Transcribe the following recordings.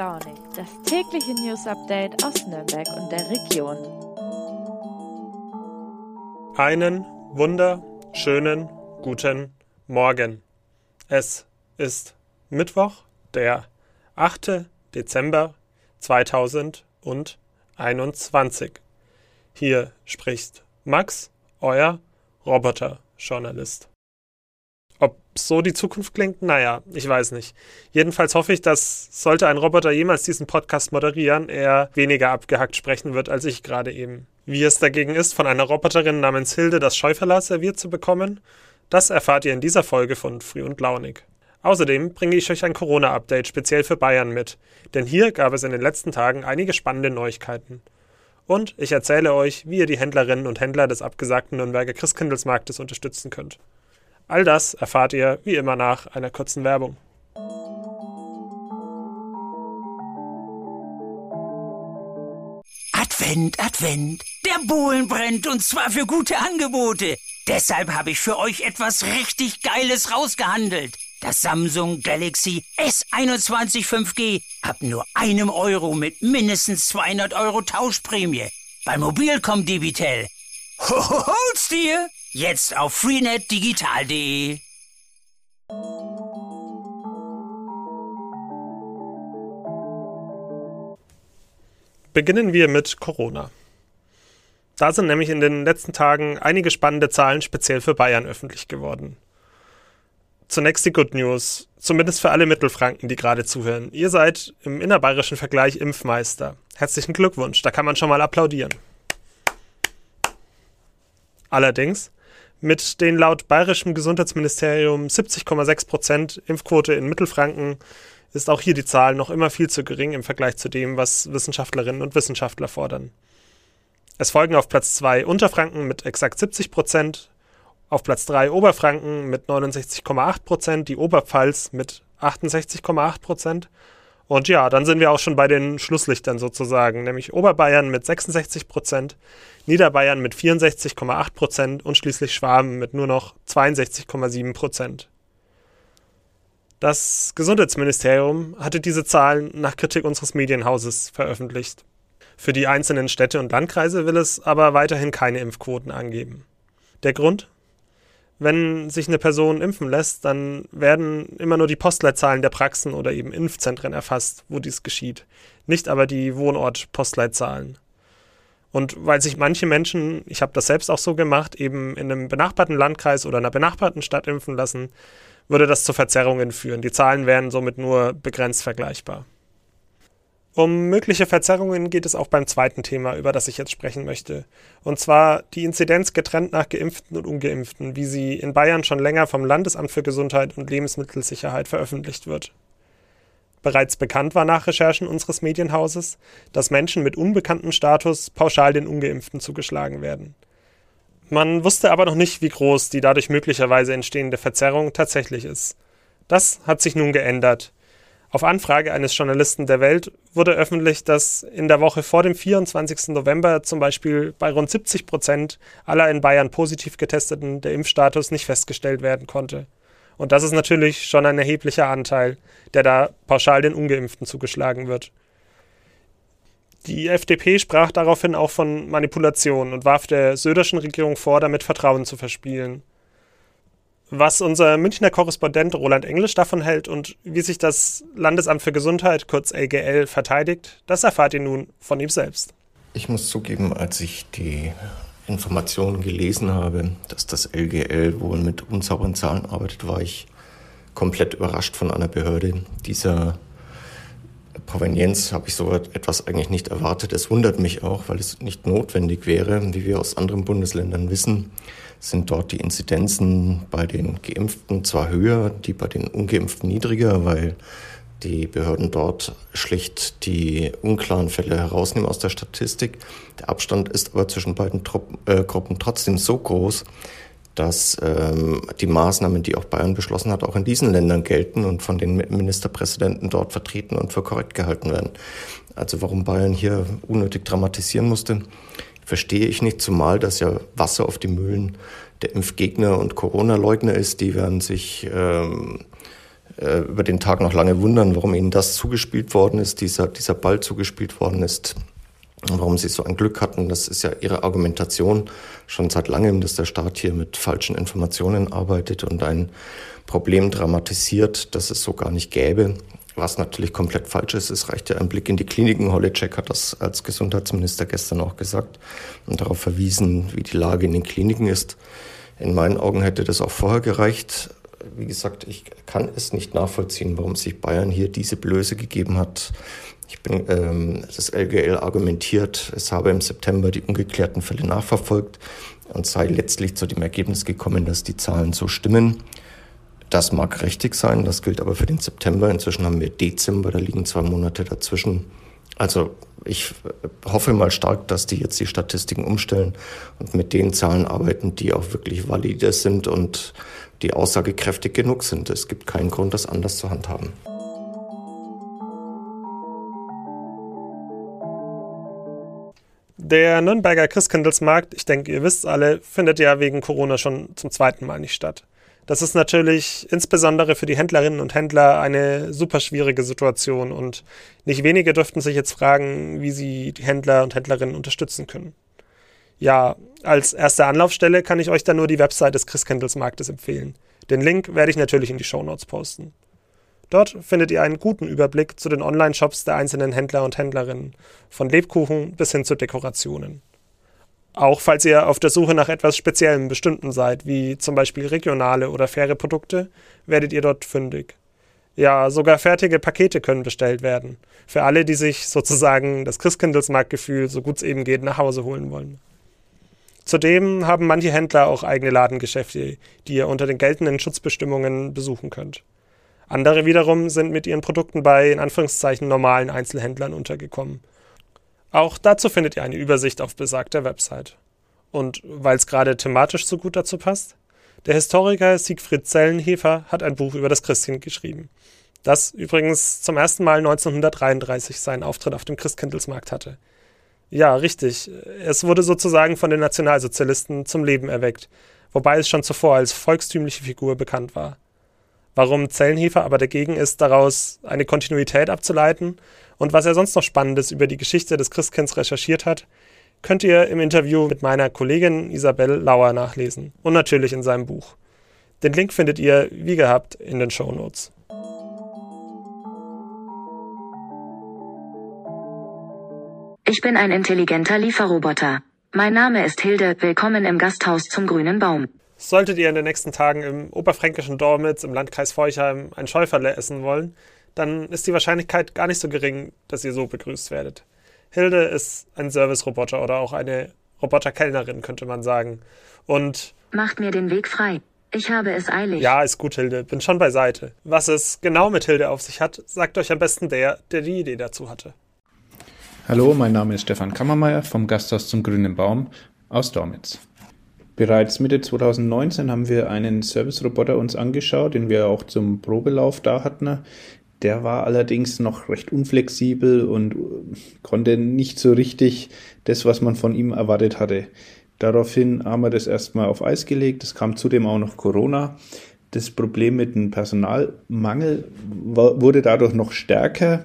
Launig, das tägliche News Update aus Nürnberg und der Region. Einen wunderschönen guten Morgen. Es ist Mittwoch, der 8. Dezember 2021. Hier spricht Max, euer Roboter-Journalist. Ob so die Zukunft klingt? Naja, ich weiß nicht. Jedenfalls hoffe ich, dass, sollte ein Roboter jemals diesen Podcast moderieren, er weniger abgehackt sprechen wird als ich gerade eben. Wie es dagegen ist, von einer Roboterin namens Hilde das Scheuverlas serviert zu bekommen, das erfahrt ihr in dieser Folge von Früh und Launig. Außerdem bringe ich euch ein Corona-Update speziell für Bayern mit, denn hier gab es in den letzten Tagen einige spannende Neuigkeiten. Und ich erzähle euch, wie ihr die Händlerinnen und Händler des abgesagten Nürnberger Christkindlesmarktes unterstützen könnt. All das erfahrt ihr wie immer nach einer kurzen Werbung. Advent, Advent. Der Bohlen brennt und zwar für gute Angebote. Deshalb habe ich für euch etwas richtig Geiles rausgehandelt. Das Samsung Galaxy S21 5G ab nur einem Euro mit mindestens 200 Euro Tauschprämie. Bei Mobilcom Debitel. Hol's dir! Jetzt auf freenetdigital.de. Beginnen wir mit Corona. Da sind nämlich in den letzten Tagen einige spannende Zahlen speziell für Bayern öffentlich geworden. Zunächst die Good News, zumindest für alle Mittelfranken, die gerade zuhören. Ihr seid im innerbayerischen Vergleich Impfmeister. Herzlichen Glückwunsch, da kann man schon mal applaudieren. Allerdings mit den laut bayerischem Gesundheitsministerium 70,6 Prozent Impfquote in Mittelfranken ist auch hier die Zahl noch immer viel zu gering im Vergleich zu dem, was Wissenschaftlerinnen und Wissenschaftler fordern. Es folgen auf Platz 2 Unterfranken mit exakt 70 Prozent, auf Platz 3 Oberfranken mit 69,8 Prozent, die Oberpfalz mit 68,8 Prozent und ja, dann sind wir auch schon bei den Schlusslichtern sozusagen, nämlich Oberbayern mit 66 Prozent, Niederbayern mit 64,8 Prozent und schließlich Schwaben mit nur noch 62,7 Prozent. Das Gesundheitsministerium hatte diese Zahlen nach Kritik unseres Medienhauses veröffentlicht. Für die einzelnen Städte und Landkreise will es aber weiterhin keine Impfquoten angeben. Der Grund? Wenn sich eine Person impfen lässt, dann werden immer nur die Postleitzahlen der Praxen oder eben Impfzentren erfasst, wo dies geschieht, nicht aber die Wohnort-Postleitzahlen. Und weil sich manche Menschen, ich habe das selbst auch so gemacht, eben in einem benachbarten Landkreis oder einer benachbarten Stadt impfen lassen, würde das zu Verzerrungen führen. Die Zahlen wären somit nur begrenzt vergleichbar. Um mögliche Verzerrungen geht es auch beim zweiten Thema, über das ich jetzt sprechen möchte. Und zwar die Inzidenz getrennt nach Geimpften und Ungeimpften, wie sie in Bayern schon länger vom Landesamt für Gesundheit und Lebensmittelsicherheit veröffentlicht wird. Bereits bekannt war nach Recherchen unseres Medienhauses, dass Menschen mit unbekanntem Status pauschal den Ungeimpften zugeschlagen werden. Man wusste aber noch nicht, wie groß die dadurch möglicherweise entstehende Verzerrung tatsächlich ist. Das hat sich nun geändert. Auf Anfrage eines Journalisten der Welt wurde öffentlich, dass in der Woche vor dem 24. November zum Beispiel bei rund 70 Prozent aller in Bayern positiv getesteten der Impfstatus nicht festgestellt werden konnte. Und das ist natürlich schon ein erheblicher Anteil, der da pauschal den Ungeimpften zugeschlagen wird. Die FDP sprach daraufhin auch von Manipulation und warf der Söderschen Regierung vor, damit Vertrauen zu verspielen. Was unser Münchner Korrespondent Roland Englisch davon hält und wie sich das Landesamt für Gesundheit, kurz LGL, verteidigt, das erfahrt ihr nun von ihm selbst. Ich muss zugeben, als ich die Informationen gelesen habe, dass das LGL wohl mit unsauberen Zahlen arbeitet, war ich komplett überrascht von einer Behörde. Dieser Provenienz habe ich so etwas eigentlich nicht erwartet. Es wundert mich auch, weil es nicht notwendig wäre, wie wir aus anderen Bundesländern wissen, sind dort die Inzidenzen bei den Geimpften zwar höher, die bei den Ungeimpften niedriger, weil die Behörden dort schlicht die unklaren Fälle herausnehmen aus der Statistik. Der Abstand ist aber zwischen beiden Truppen, äh, Gruppen trotzdem so groß, dass ähm, die Maßnahmen, die auch Bayern beschlossen hat, auch in diesen Ländern gelten und von den Ministerpräsidenten dort vertreten und für korrekt gehalten werden. Also warum Bayern hier unnötig dramatisieren musste, verstehe ich nicht, zumal das ja Wasser auf die Mühlen der Impfgegner und Corona-Leugner ist. Die werden sich ähm, äh, über den Tag noch lange wundern, warum ihnen das zugespielt worden ist, dieser, dieser Ball zugespielt worden ist. Warum sie so ein Glück hatten, das ist ja ihre Argumentation schon seit langem, dass der Staat hier mit falschen Informationen arbeitet und ein Problem dramatisiert, das es so gar nicht gäbe. Was natürlich komplett falsch ist, es reicht ja ein Blick in die Kliniken. Holleczek hat das als Gesundheitsminister gestern auch gesagt und darauf verwiesen, wie die Lage in den Kliniken ist. In meinen Augen hätte das auch vorher gereicht. Wie gesagt, ich kann es nicht nachvollziehen, warum sich Bayern hier diese Blöße gegeben hat. Ich bin, ähm, das LGL argumentiert, es habe im September die ungeklärten Fälle nachverfolgt und sei letztlich zu dem Ergebnis gekommen, dass die Zahlen so stimmen. Das mag richtig sein, das gilt aber für den September. Inzwischen haben wir Dezember, da liegen zwei Monate dazwischen. Also ich hoffe mal stark, dass die jetzt die Statistiken umstellen und mit den Zahlen arbeiten, die auch wirklich valide sind und die aussagekräftig genug sind. Es gibt keinen Grund, das anders zu handhaben. Der Nürnberger Christkindlesmarkt, ich denke, ihr wisst alle, findet ja wegen Corona schon zum zweiten Mal nicht statt. Das ist natürlich insbesondere für die Händlerinnen und Händler eine super schwierige Situation und nicht wenige dürften sich jetzt fragen, wie sie die Händler und Händlerinnen unterstützen können. Ja, als erste Anlaufstelle kann ich euch dann nur die Website des Christkindlesmarktes empfehlen. Den Link werde ich natürlich in die Shownotes posten. Dort findet ihr einen guten Überblick zu den Online-Shops der einzelnen Händler und Händlerinnen, von Lebkuchen bis hin zu Dekorationen. Auch falls ihr auf der Suche nach etwas Speziellem bestimmten seid, wie zum Beispiel regionale oder faire Produkte, werdet ihr dort fündig. Ja, sogar fertige Pakete können bestellt werden. Für alle, die sich sozusagen das Christkindlesmarktgefühl, so gut es eben geht, nach Hause holen wollen. Zudem haben manche Händler auch eigene Ladengeschäfte, die ihr unter den geltenden Schutzbestimmungen besuchen könnt. Andere wiederum sind mit ihren Produkten bei in Anführungszeichen normalen Einzelhändlern untergekommen auch dazu findet ihr eine Übersicht auf besagter Website. Und weil es gerade thematisch so gut dazu passt, der Historiker Siegfried Zellenhefer hat ein Buch über das Christkind geschrieben, das übrigens zum ersten Mal 1933 seinen Auftritt auf dem Christkindlesmarkt hatte. Ja, richtig, es wurde sozusagen von den Nationalsozialisten zum Leben erweckt, wobei es schon zuvor als volkstümliche Figur bekannt war. Warum Zellenhefer aber dagegen ist, daraus eine Kontinuität abzuleiten und was er sonst noch Spannendes über die Geschichte des Christkinds recherchiert hat, könnt ihr im Interview mit meiner Kollegin Isabel Lauer nachlesen und natürlich in seinem Buch. Den Link findet ihr, wie gehabt, in den Show Notes. Ich bin ein intelligenter Lieferroboter. Mein Name ist Hilde, willkommen im Gasthaus zum grünen Baum. Solltet ihr in den nächsten Tagen im oberfränkischen Dormitz im Landkreis Feuchheim ein Schäuferle essen wollen, dann ist die Wahrscheinlichkeit gar nicht so gering, dass ihr so begrüßt werdet. Hilde ist ein Service-Roboter oder auch eine Roboterkellnerin, könnte man sagen. Und. Macht mir den Weg frei. Ich habe es eilig. Ja, ist gut, Hilde. Bin schon beiseite. Was es genau mit Hilde auf sich hat, sagt euch am besten der, der die Idee dazu hatte. Hallo, mein Name ist Stefan Kammermeier vom Gasthaus zum Grünen Baum aus Dormitz. Bereits Mitte 2019 haben wir einen Service-Roboter uns angeschaut, den wir auch zum Probelauf da hatten. Der war allerdings noch recht unflexibel und konnte nicht so richtig das, was man von ihm erwartet hatte. Daraufhin haben wir das erstmal auf Eis gelegt. Es kam zudem auch noch Corona. Das Problem mit dem Personalmangel wurde dadurch noch stärker.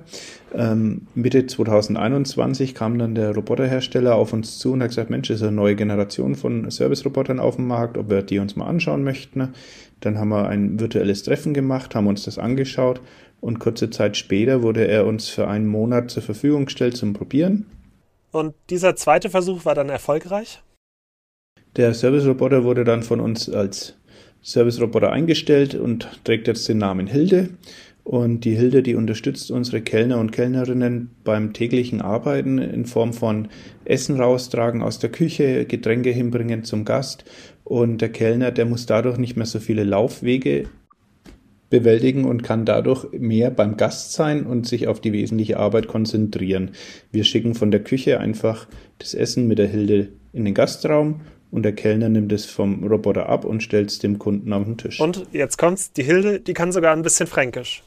Ähm, Mitte 2021 kam dann der Roboterhersteller auf uns zu und hat gesagt, Mensch, es ist eine neue Generation von Service-Robotern auf dem Markt, ob wir die uns mal anschauen möchten. Dann haben wir ein virtuelles Treffen gemacht, haben uns das angeschaut und kurze Zeit später wurde er uns für einen Monat zur Verfügung gestellt zum Probieren. Und dieser zweite Versuch war dann erfolgreich? Der Service-Roboter wurde dann von uns als Service-Roboter eingestellt und trägt jetzt den Namen Hilde. Und die Hilde, die unterstützt unsere Kellner und Kellnerinnen beim täglichen Arbeiten in Form von Essen raustragen aus der Küche, Getränke hinbringen zum Gast. Und der Kellner, der muss dadurch nicht mehr so viele Laufwege bewältigen und kann dadurch mehr beim Gast sein und sich auf die wesentliche Arbeit konzentrieren. Wir schicken von der Küche einfach das Essen mit der Hilde in den Gastraum und der Kellner nimmt es vom Roboter ab und stellt es dem Kunden auf den Tisch. Und jetzt kommt's, die Hilde, die kann sogar ein bisschen fränkisch.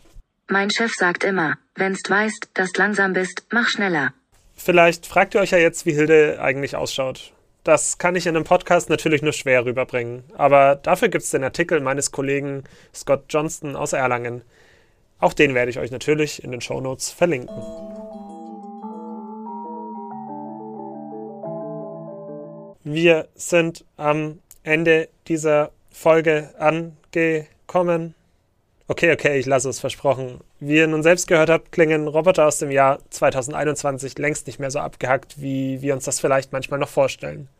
Mein Chef sagt immer, wenn's weißt, dass langsam bist, mach schneller. Vielleicht fragt ihr euch ja jetzt, wie Hilde eigentlich ausschaut. Das kann ich in einem Podcast natürlich nur schwer rüberbringen. Aber dafür gibt es den Artikel meines Kollegen Scott Johnston aus Erlangen. Auch den werde ich euch natürlich in den Shownotes verlinken. Wir sind am Ende dieser Folge angekommen. Okay, okay, ich lasse es versprochen. Wie ihr nun selbst gehört habt, klingen Roboter aus dem Jahr 2021 längst nicht mehr so abgehackt, wie wir uns das vielleicht manchmal noch vorstellen.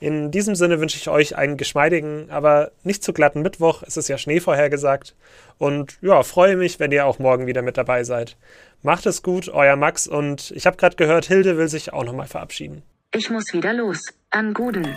In diesem Sinne wünsche ich euch einen geschmeidigen, aber nicht zu glatten Mittwoch. Es ist ja Schnee vorhergesagt. Und ja, freue mich, wenn ihr auch morgen wieder mit dabei seid. Macht es gut, euer Max. Und ich habe gerade gehört, Hilde will sich auch nochmal verabschieden. Ich muss wieder los. An Guden.